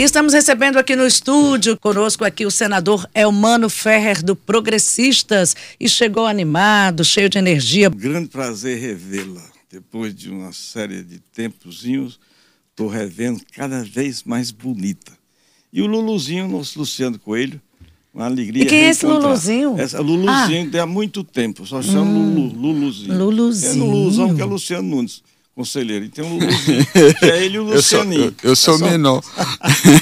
E estamos recebendo aqui no estúdio, conosco aqui o senador Elmano Ferrer, do Progressistas, e chegou animado, cheio de energia. Grande prazer revê-la. Depois de uma série de tempozinhos, estou revendo cada vez mais bonita. E o Luluzinho, nosso Luciano Coelho, uma alegria. E quem é esse Luluzinho? Essa, Luluzinho ah. há muito tempo, só chama hum. Lulu, Luluzinho. Luluzinho. É Luluzão, que é Luciano Nunes conselheiro. E tem um Luluzinho, que é ele e o Lucianinho. Eu sou, eu, eu sou é menor.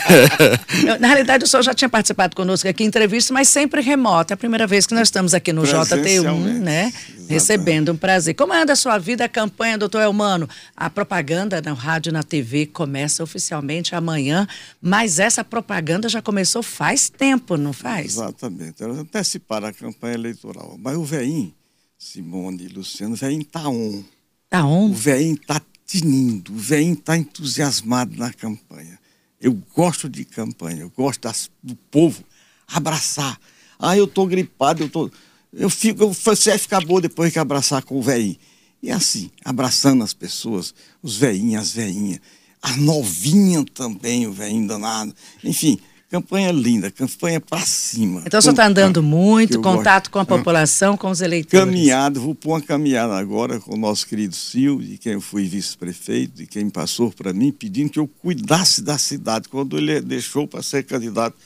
eu, na realidade, o senhor já tinha participado conosco aqui em entrevista, mas sempre remoto. É a primeira vez que nós estamos aqui no JT1, né? Exatamente. Recebendo um prazer. Como anda a sua vida, a campanha, doutor Elmano? A propaganda na rádio, na TV, começa oficialmente amanhã, mas essa propaganda já começou faz tempo, não faz? Exatamente. Ela anteciparam a campanha eleitoral. Mas o veinho, Simone e Luciano, o veinho tá on. Tá? O velhinho está tinindo, o velhinho está entusiasmado na campanha. Eu gosto de campanha, eu gosto das, do povo abraçar. Ah, eu estou gripado, eu tô. Eu fico, eu, você vai boa depois que abraçar com o velhinho. E assim, abraçando as pessoas, os velhinhos, as velhinhas, as novinhas também, o velhinho danado. Enfim, Campanha linda, campanha para cima. Então, o senhor está andando muito, contato gosto. com a população, com os eleitores? Caminhado, vou pôr uma caminhada agora com o nosso querido Sil, de quem eu fui vice-prefeito, de quem passou para mim, pedindo que eu cuidasse da cidade, quando ele deixou para ser candidato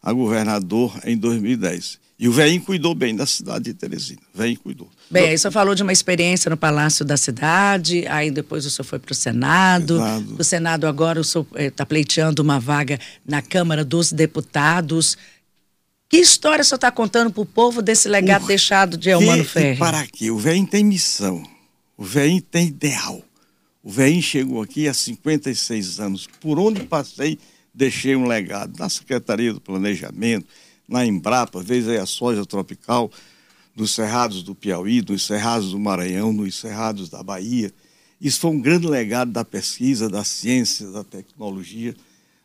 a governador em 2010. E o velhinho cuidou bem da cidade de Teresina. O velhinho cuidou. Bem, aí o senhor falou de uma experiência no Palácio da Cidade, aí depois o senhor foi para o Senado. Exato. O Senado agora o senhor está eh, pleiteando uma vaga na Câmara dos Deputados. Que história o senhor está contando para o povo desse legado deixado de Elmano Ferreira? Para quê? O velhinho tem missão. O velhinho tem ideal. O velhinho chegou aqui há 56 anos. Por onde passei, deixei um legado. Na Secretaria do Planejamento, na Embrapa, vez aí a soja tropical, nos cerrados do Piauí, nos cerrados do Maranhão, nos cerrados da Bahia. Isso foi um grande legado da pesquisa, da ciência, da tecnologia,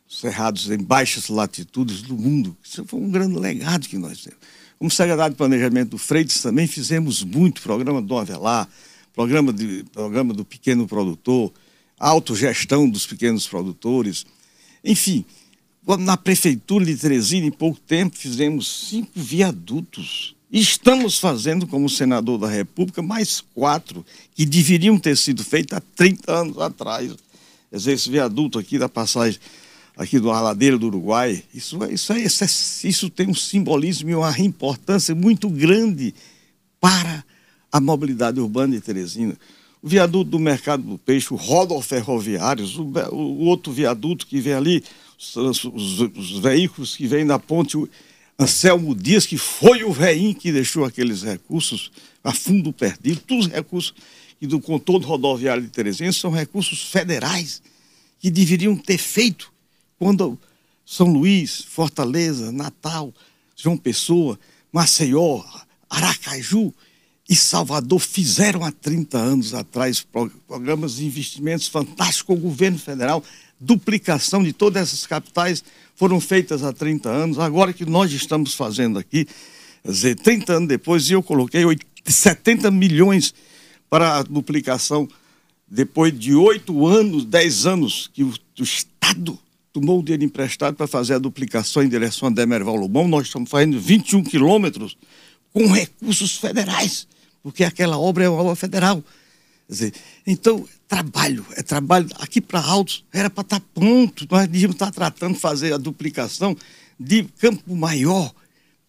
cerrados em baixas latitudes do mundo. Isso foi um grande legado que nós temos. Como secretário de Planejamento do Freitas também fizemos muito, programa do Avelar, programa, de, programa do pequeno produtor, autogestão dos pequenos produtores, enfim, na prefeitura de Teresina, em pouco tempo, fizemos cinco viadutos. Estamos fazendo, como senador da República, mais quatro que deveriam ter sido feitos há 30 anos atrás. Esse viaduto aqui da passagem aqui do Aladeira do Uruguai, isso, isso, é, isso, é, isso tem um simbolismo e uma importância muito grande para a mobilidade urbana de Teresina. O viaduto do Mercado do Peixe, o rodoferroviários, o, o outro viaduto que vem ali, os, os, os veículos que vêm da ponte. Anselmo Dias, que foi o veinho que deixou aqueles recursos a fundo perdido, todos os recursos e do contorno rodoviário de Teresina são recursos federais que deveriam ter feito quando São Luís, Fortaleza, Natal, João Pessoa, Maceió, Aracaju e Salvador fizeram há 30 anos atrás programas de investimentos fantásticos com o governo federal duplicação de todas essas capitais foram feitas há 30 anos. Agora que nós estamos fazendo aqui, dizer, 30 anos depois, e eu coloquei 70 milhões para a duplicação, depois de 8 anos, 10 anos, que o, o Estado tomou o dinheiro emprestado para fazer a duplicação em direção a Demerval Lobão. Nós estamos fazendo 21 quilômetros com recursos federais, porque aquela obra é uma obra federal. Dizer, então, trabalho, é trabalho. Aqui para Altos era para estar tá pronto, nós devíamos estar tá tratando de fazer a duplicação de Campo Maior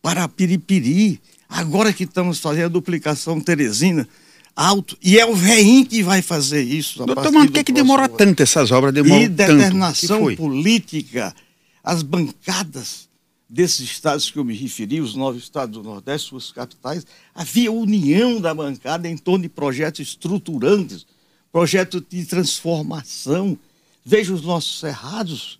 para Piripiri. Agora que estamos fazendo a duplicação Teresina, Alto, e é o VEIM que vai fazer isso. Doutor, mas por que, que demora tanto essas obras? Demora e determinação política, as bancadas desses estados que eu me referi, os nove estados do Nordeste, suas capitais, havia união da bancada em torno de projetos estruturantes, projetos de transformação. Veja os nossos cerrados.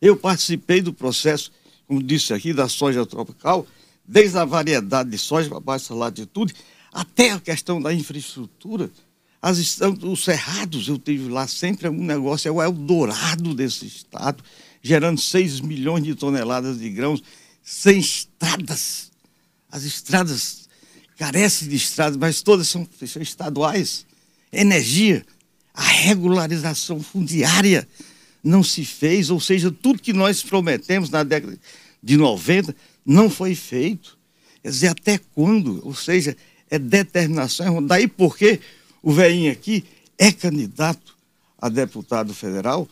Eu participei do processo, como disse aqui, da soja tropical, desde a variedade de soja para baixa latitude, até a questão da infraestrutura. As, os cerrados, eu tive lá sempre um negócio, é o Eldorado desse estado gerando 6 milhões de toneladas de grãos, sem estradas. As estradas carecem de estradas, mas todas são, estaduais. Energia, a regularização fundiária. não se fez, ou seja, tudo que nós prometemos na década de 90 não foi feito. Quer dizer, até quando? Ou seja, é determinação. Daí porque o velhinho aqui é candidato a deputado federal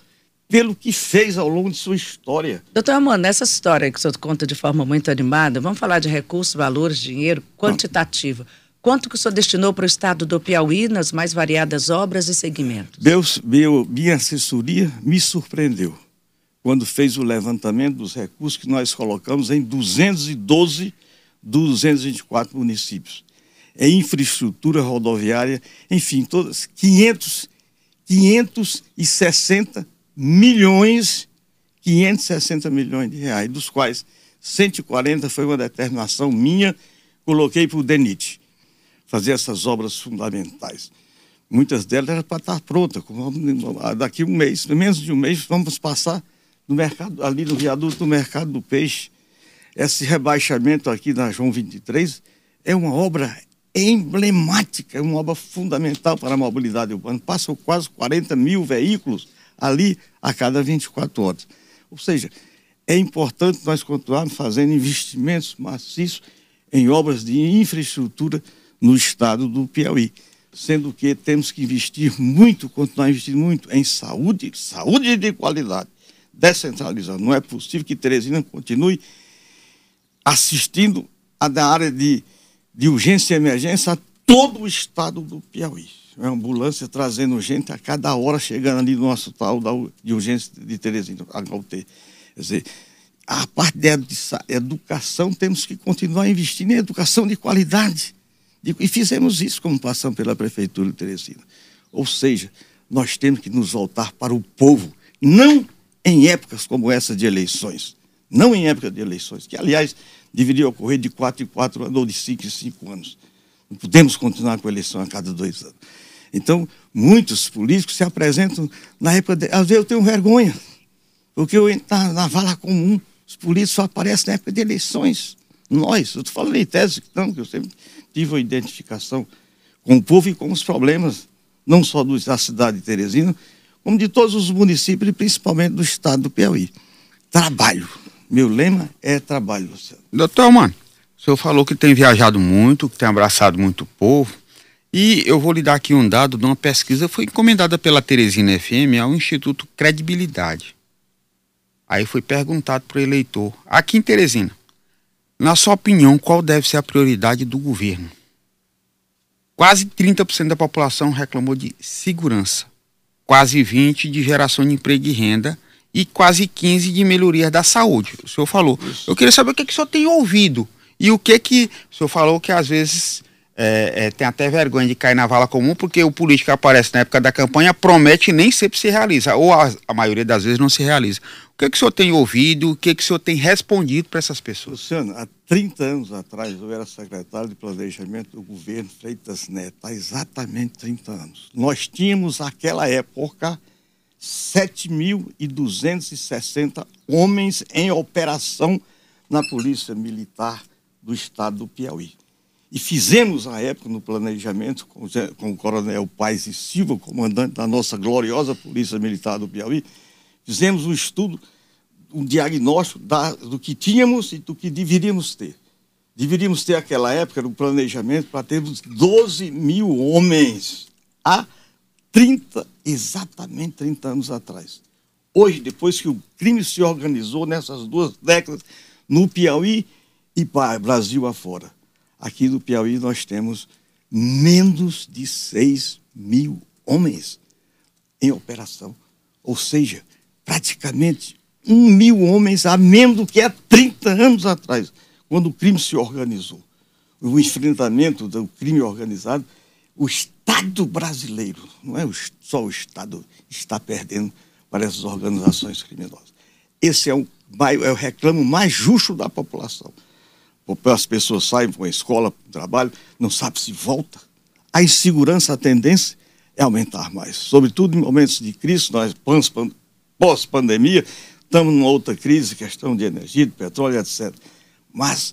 pelo que fez ao longo de sua história. Doutor Amanda, nessa história que o senhor conta de forma muito animada, vamos falar de recursos, valores, dinheiro, quantitativo. Quanto que o senhor destinou para o estado do Piauí nas mais variadas obras e segmentos? Meus, meu, minha assessoria me surpreendeu quando fez o levantamento dos recursos que nós colocamos em 212 dos 224 municípios. É infraestrutura rodoviária, enfim, todas 500, 560 milhões, 560 milhões de reais, dos quais 140 foi uma determinação minha, coloquei para o DENIT fazer essas obras fundamentais. Muitas delas eram para estar prontas. Daqui um mês, menos de um mês, vamos passar no mercado, ali no viaduto do mercado do peixe. Esse rebaixamento aqui na João 23 é uma obra emblemática, é uma obra fundamental para a mobilidade urbana. Passam quase 40 mil veículos ali a cada 24 horas. Ou seja, é importante nós continuarmos fazendo investimentos maciços em obras de infraestrutura no estado do Piauí. Sendo que temos que investir muito, continuar investindo muito em saúde, saúde de qualidade, descentralizando. Não é possível que Teresina continue assistindo a da área de, de urgência e emergência a todo o estado do Piauí. É ambulância trazendo gente a cada hora, chegando ali no hospital de urgência de Teresina, HUT. Quer dizer, a parte da educação, temos que continuar investindo em educação de qualidade. E fizemos isso como passamos pela Prefeitura de Teresina. Ou seja, nós temos que nos voltar para o povo, não em épocas como essa de eleições. Não em época de eleições, que, aliás, deveria ocorrer de quatro em quatro anos ou de cinco em cinco anos. Não podemos continuar com a eleição a cada dois anos. Então, muitos políticos se apresentam na época. De... Às vezes eu tenho vergonha, porque eu na, na vala comum, os políticos só aparecem na época de eleições. Nós, eu estou falando em tese, não, que eu sempre tive uma identificação com o povo e com os problemas, não só da cidade de Teresina, como de todos os municípios e principalmente do estado do Piauí. Trabalho. Meu lema é trabalho, Luciano. Doutor, mano, o senhor falou que tem viajado muito, que tem abraçado muito o povo. E eu vou lhe dar aqui um dado de uma pesquisa, foi encomendada pela Teresina FM ao Instituto Credibilidade. Aí foi perguntado para o eleitor, aqui em Teresina, na sua opinião, qual deve ser a prioridade do governo? Quase 30% da população reclamou de segurança, quase 20% de geração de emprego e renda e quase 15% de melhoria da saúde. O senhor falou. Isso. Eu queria saber o que, que o senhor tem ouvido e o que que o senhor falou que às vezes é, é, tem até vergonha de cair na vala comum, porque o político aparece na época da campanha, promete e nem sempre se realiza, ou a, a maioria das vezes não se realiza. O que, que o senhor tem ouvido, o que, que o senhor tem respondido para essas pessoas? Luciano, há 30 anos atrás eu era secretário de planejamento do governo Freitas Neto, há exatamente 30 anos. Nós tínhamos, naquela época, 7.260 homens em operação na Polícia Militar do Estado do Piauí. E fizemos, à época, no planejamento, com, com o coronel Paz e Silva, comandante da nossa gloriosa Polícia Militar do Piauí, fizemos um estudo, um diagnóstico da, do que tínhamos e do que deveríamos ter. Deveríamos ter, naquela época, no planejamento, para termos 12 mil homens, há 30, exatamente 30 anos atrás. Hoje, depois que o crime se organizou nessas duas décadas, no Piauí e para Brasil afora aqui no Piauí nós temos menos de 6 mil homens em operação. Ou seja, praticamente um mil homens a menos do que há 30 anos atrás, quando o crime se organizou. O enfrentamento do crime organizado, o Estado brasileiro, não é só o Estado, está perdendo para essas organizações criminosas. Esse é o, é o reclamo mais justo da população as pessoas saem para a escola, para o trabalho, não sabe se volta. A insegurança, a tendência é aumentar mais. Sobretudo em momentos de crise, nós pós-pandemia, estamos numa outra crise, questão de energia, de petróleo, etc. Mas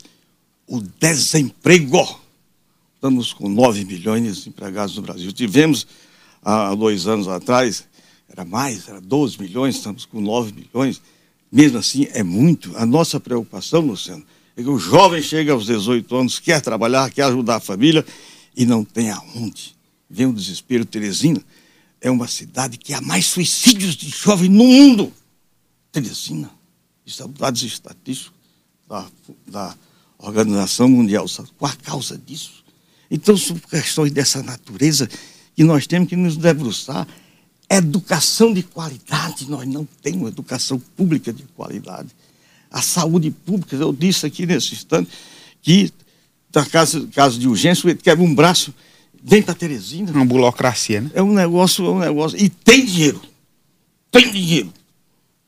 o desemprego, estamos com 9 milhões de desempregados no Brasil. Tivemos, há dois anos atrás, era mais, era 12 milhões, estamos com 9 milhões. Mesmo assim, é muito. A nossa preocupação, Luciano, o jovem chega aos 18 anos, quer trabalhar, quer ajudar a família e não tem aonde. Vem o desespero. Teresina é uma cidade que há mais suicídios de jovem no mundo. Teresina, isso é dados estatísticos da, da Organização Mundial, qual a causa disso? Então, são questões dessa natureza que nós temos que nos debruçar. Educação de qualidade, nós não temos educação pública de qualidade. A saúde pública, eu disse aqui nesse instante que, na caso, caso de urgência, ele quebra um braço, vem para Teresina. Uma burocracia, né? É um negócio, é um negócio. E tem dinheiro. Tem dinheiro.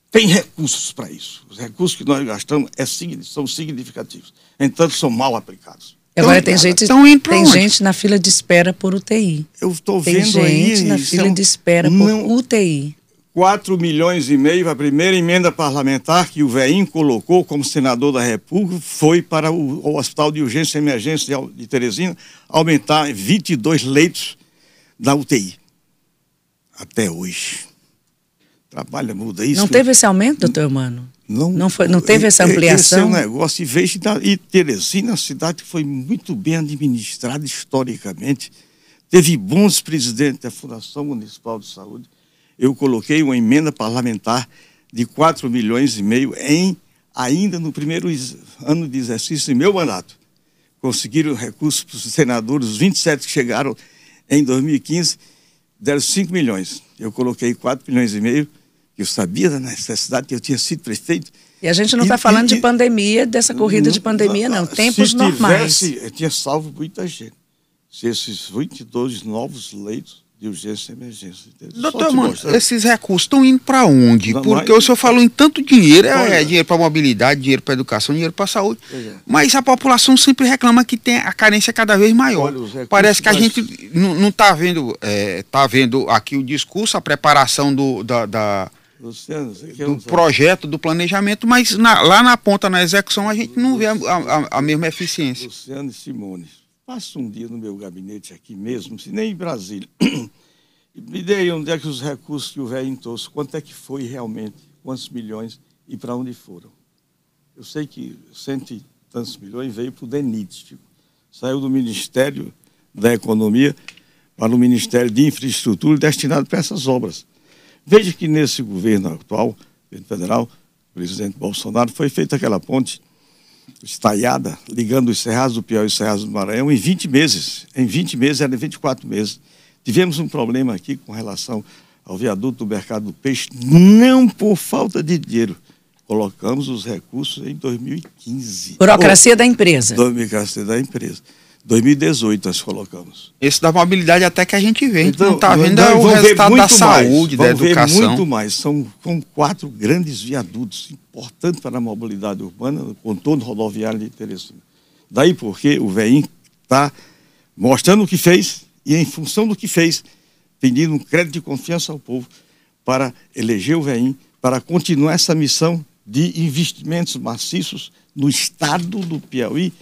Tem recursos para isso. Os recursos que nós gastamos é, são significativos. Entanto, são mal aplicados. Agora tem gente, tem gente na fila de espera por UTI. Eu estou vendo aí. Tem gente na fila de espera não, por UTI. 4 milhões e meio, a primeira emenda parlamentar que o Veinho colocou como senador da República foi para o, Hospital de Urgência e Emergência de, Teresina aumentar 22 leitos da UTI. Até hoje. Trabalha, muda isso. Não teve esse aumento, doutor Mano? Não, não, foi, não teve essa ampliação? Esse é um negócio. E, veja, e Teresina uma cidade que foi muito bem administrada historicamente. Teve bons presidentes da Fundação Municipal de Saúde. Eu coloquei uma emenda parlamentar de 4 milhões e meio em ainda no primeiro ano de exercício do meu mandato. Conseguiram recursos para os senadores, os 27 que chegaram em 2015, deram 5 milhões. Eu coloquei 4 milhões e meio eu sabia da necessidade que eu tinha sido prefeito. E a gente não está falando e, de pandemia, dessa corrida não, de pandemia, não. Tempos se normais. Tivesse, eu tinha salvo muita gente. Se esses 22 novos leitos de urgência e emergência. Doutor, mano, esses recursos estão indo para onde? Não, Porque o senhor falou em tanto dinheiro, é, é dinheiro para mobilidade, dinheiro para educação, dinheiro para saúde. É. Mas a população sempre reclama que tem a carência cada vez maior. Olha, Parece que a gente não está vendo, é, tá vendo aqui o discurso, a preparação do, da, da Luciano, do projeto, do planejamento, mas na, lá na ponta, na execução, a gente não vê a, a, a mesma eficiência. Luciano e Simone, passa um dia no meu gabinete aqui mesmo, se nem em Brasília, me dei onde é que os recursos que o velho trouxe, quanto é que foi realmente, quantos milhões e para onde foram. Eu sei que cento e tantos milhões veio para o DENIT, tipo, saiu do Ministério da Economia para o Ministério de Infraestrutura destinado para essas obras. Veja que nesse governo atual, governo federal, presidente Bolsonaro, foi feita aquela ponte estaiada, ligando os Cerrados do Piauí e os Cerrados do Maranhão em 20 meses. Em 20 meses, era 24 meses. Tivemos um problema aqui com relação ao viaduto do mercado do peixe, não por falta de dinheiro. Colocamos os recursos em 2015. Burocracia da empresa. Burocracia da empresa. 2018 nós colocamos. Esse da mobilidade até que a gente vê, então, não está vendo é o resultado da saúde, mais, da educação. Ver muito mais, são, são quatro grandes viadutos importantes para a mobilidade urbana, no contorno rodoviário de Teresina. Daí porque o VEIM está mostrando o que fez e em função do que fez, pedindo um crédito de confiança ao povo para eleger o VEIM, para continuar essa missão de investimentos maciços no estado do Piauí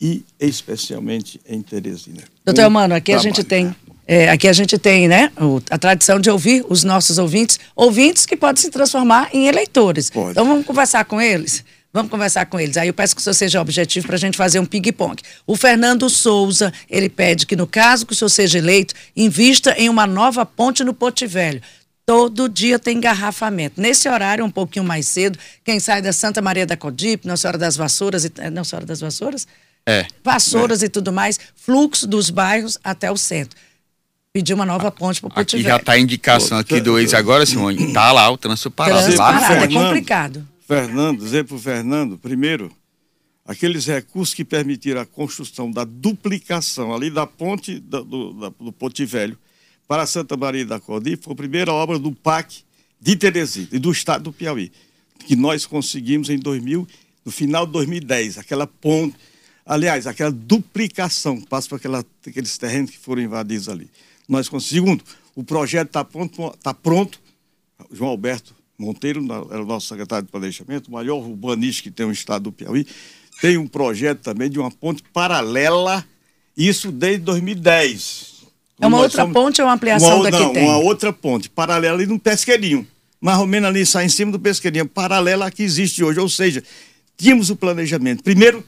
e especialmente em Teresina. Doutor Mano, aqui a gente tem é, aqui a gente tem né, a tradição de ouvir os nossos ouvintes, ouvintes que podem se transformar em eleitores. Pode. Então vamos conversar com eles. Vamos conversar com eles. Aí eu peço que o senhor seja objetivo para a gente fazer um ping-pong. O Fernando Souza, ele pede que, no caso que o senhor seja eleito, invista em uma nova ponte no Porto Velho. Todo dia tem engarrafamento. Nesse horário, um pouquinho mais cedo, quem sai da Santa Maria da Codipe, Nossa Senhora das Vassouras, e, Nossa Senhora das Vassouras? É. Vassouras é. e tudo mais, fluxo dos bairros até o centro. Pedir uma nova ponte para o Porto Aqui já está a indicação aqui do ex agora, Simone. Está lá o trânsito parado. Trânsito parado, é complicado. Fernando, dizer para o Fernando, primeiro, aqueles recursos que permitiram a construção da duplicação ali da ponte do, do, do Ponte Velho para Santa Maria da Codi, foi a primeira obra do PAC de Teresina e do estado do Piauí, que nós conseguimos em 2000, no final de 2010, aquela ponte Aliás, aquela duplicação que passa por aquela, aqueles terrenos que foram invadidos ali. Nós Segundo, o projeto está pronto, tá pronto. João Alberto Monteiro, era o nosso secretário de planejamento, o maior urbanista que tem o estado do Piauí, tem um projeto também de uma ponte paralela, isso desde 2010. É uma outra somos... ponte ou uma ampliação uma, da não, tem? uma outra ponte, paralela ali no Pesqueirinho. Mais ou menos ali sai em cima do Pesqueirinho, paralela à que existe hoje. Ou seja, tínhamos o planejamento. Primeiro,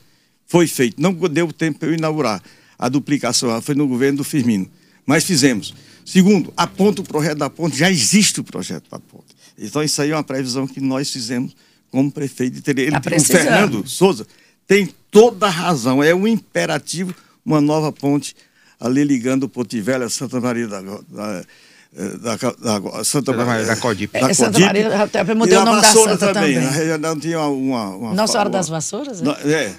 foi feito. Não deu tempo para eu inaugurar. A duplicação foi no governo do Firmino. Mas fizemos. Segundo, a ponte, o projeto da ponte, já existe o projeto da ponte. Então, isso aí é uma previsão que nós fizemos como prefeito de Tereira. Tá o Fernando Souza tem toda a razão. É um imperativo uma nova ponte ali ligando o Velho a Santa Maria da, da da, da, da Santa Maria da Codipe. É, Santa Maria, até mudei o nome da Santa também. também. Na região tinha uma, uma Nossa Senhora das Vassouras? É? é.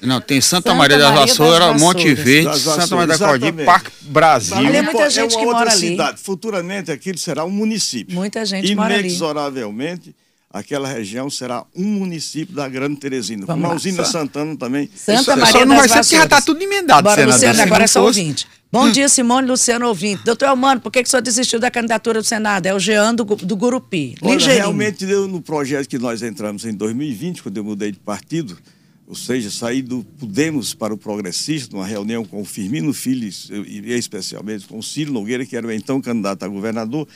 Não, tem Santa, Santa Maria das Vassouras, Monte Verde, Santa Maria da Codipe, Parque Brasil. Ali é muita gente é que mora ali. Cidade. Futuramente aquilo será um município. Muita gente mora ali. Inexoravelmente aquela região será um município da Grande Teresina. Vamos Como a usina Santana também. Santa Maria Só não vai ser porque já está tudo emendado, Bora, senador. Luciano, agora é só ouvinte. Bom dia, Simone Luciano ouvinte. Doutor Elmano, por que, que o senhor desistiu da candidatura do Senado? É o Jean do, do Gurupi. Olha, realmente, eu, no projeto que nós entramos em 2020, quando eu mudei de partido, ou seja, saí do Podemos para o Progressista, numa reunião com o Firmino Filho, e especialmente com o Ciro Nogueira, que era o então candidato a governador,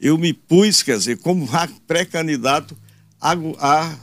eu me pus, quer dizer, como pré-candidato a, a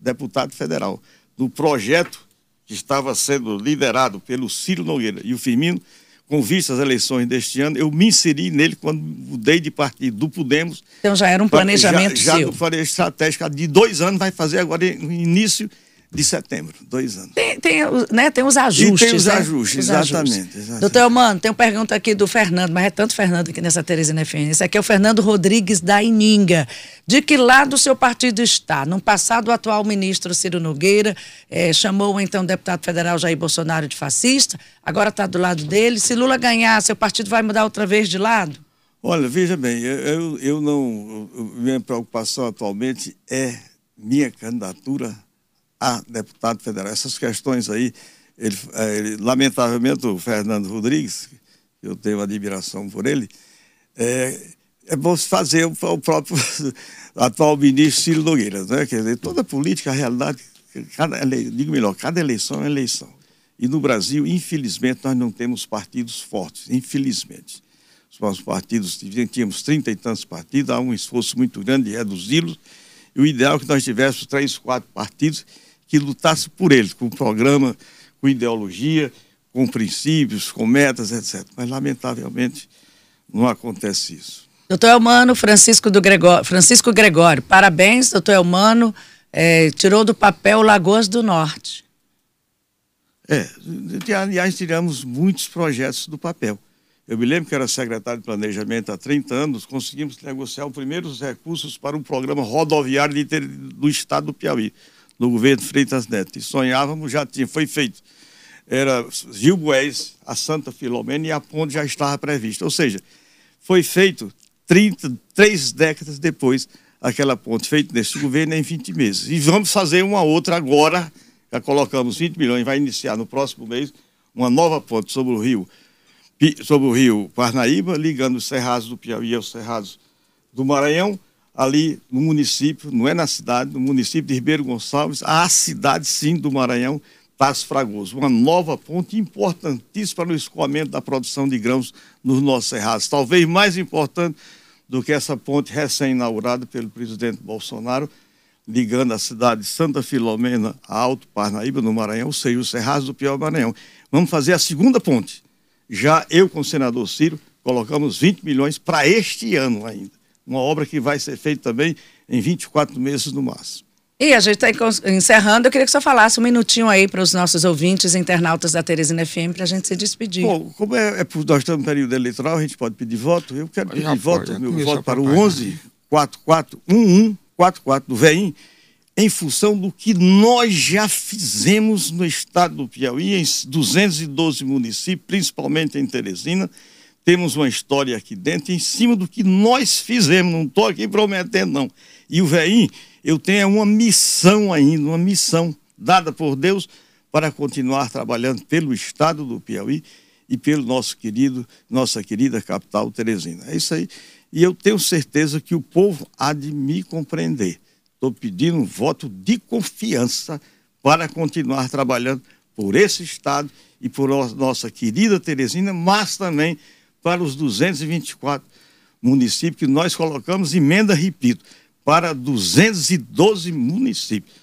deputado federal. No projeto que estava sendo liderado pelo Ciro Nogueira e o Firmino, com vista às eleições deste ano, eu me inseri nele quando mudei de partido do Podemos. Então já era um planejamento já, seu. Já estratégico de dois anos, vai fazer agora no início de setembro, dois anos. Tem, tem, né, tem os ajustes. E tem os né? ajustes, os exatamente, ajustes. exatamente. Doutor Elmano, tem uma pergunta aqui do Fernando, mas é tanto Fernando aqui nessa Teresina FM. Esse aqui é o Fernando Rodrigues da Ininga. De que lado o seu partido está? No passado, o atual ministro Ciro Nogueira eh, chamou o então deputado federal Jair Bolsonaro de fascista, agora está do lado dele. Se Lula ganhar, seu partido vai mudar outra vez de lado? Olha, veja bem, eu, eu não. Minha preocupação atualmente é minha candidatura a deputado federal. Essas questões aí, ele, é, ele, lamentavelmente, o Fernando Rodrigues, eu tenho admiração por ele, é, é bom fazer o, próprio atual ministro Ciro Nogueira. Né? Quer dizer, toda política, a realidade, cada, digo melhor, cada eleição é eleição. E no Brasil, infelizmente, nós não temos partidos fortes, infelizmente. Os nossos partidos, tínhamos trinta e tantos partidos, há um esforço muito grande de reduzi-los, e o ideal é que nós tivéssemos três, quatro partidos que lutasse por eles, com programa, com ideologia, com princípios, com metas, etc. Mas, lamentavelmente, não acontece isso. Doutor Elmano Francisco, do Gregório, Francisco Gregório, parabéns, doutor Elmano, é, tirou do papel Lagoas do Norte. É, aliás, tiramos muitos projetos do papel. Eu me lembro que era secretário de Planejamento há 30 anos, conseguimos negociar os primeiros recursos para um programa rodoviário de, do estado do Piauí no governo Freitas Neto. E sonhávamos, já tinha, foi feito. Era Gil a Santa Filomena e a ponte já estava prevista. Ou seja, foi feito 30, três décadas depois aquela ponte, feita nesse governo em 20 meses. E vamos fazer uma outra agora, já colocamos 20 milhões, vai iniciar no próximo mês uma nova ponte sobre o rio, sobre o rio Parnaíba, ligando os cerrados do Piauí aos cerrados do Maranhão, ali no município, não é na cidade, no município de Ribeiro Gonçalves, a cidade sim do Maranhão, Passo Fragoso. Uma nova ponte importantíssima para o escoamento da produção de grãos nos nossos cerrados. Talvez mais importante do que essa ponte recém-inaugurada pelo presidente Bolsonaro, ligando a cidade de Santa Filomena a Alto Parnaíba, no Maranhão, ou seja, os cerrados do Pior Maranhão. Vamos fazer a segunda ponte. Já eu, com o senador Ciro, colocamos 20 milhões para este ano ainda uma obra que vai ser feita também em 24 meses no máximo. E a gente está encerrando. Eu queria que o senhor falasse um minutinho aí para os nossos ouvintes internautas da Teresina FM para a gente se despedir. Bom, como é, é, nós estamos no período eleitoral, a gente pode pedir voto. Eu quero pedir voto, pode, meu voto para o 11 44 11 44 do VEIM, em função do que nós já fizemos no estado do Piauí, em 212 municípios, principalmente em Teresina temos uma história aqui dentro em cima do que nós fizemos, não estou aqui prometendo, não. E o VEIM, eu tenho uma missão ainda, uma missão dada por Deus para continuar trabalhando pelo Estado do Piauí e pelo nosso querido, nossa querida capital Teresina. É isso aí. E eu tenho certeza que o povo há de me compreender. Estou pedindo um voto de confiança para continuar trabalhando por esse Estado e por nossa querida Teresina, mas também para os 224 municípios que nós colocamos emenda, repito, para 212 municípios.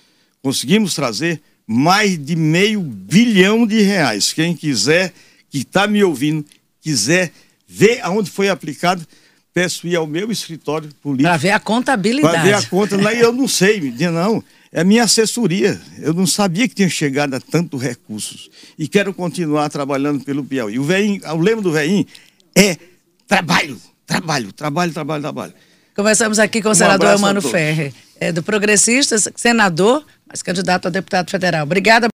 Conseguimos trazer mais de meio bilhão de reais. Quem quiser, que está me ouvindo, quiser ver aonde foi aplicado, peço ir ao meu escritório político. Para ver a contabilidade. Para ver a conta. eu não sei, não. É minha assessoria. Eu não sabia que tinha chegado a tantos recursos. E quero continuar trabalhando pelo Piauí. O, veinho, o lema do VEIM é trabalho, trabalho, trabalho, trabalho, trabalho. Começamos aqui com o um senador Emano Ferre, é, do Progressistas, senador, mas candidato a deputado federal. Obrigada.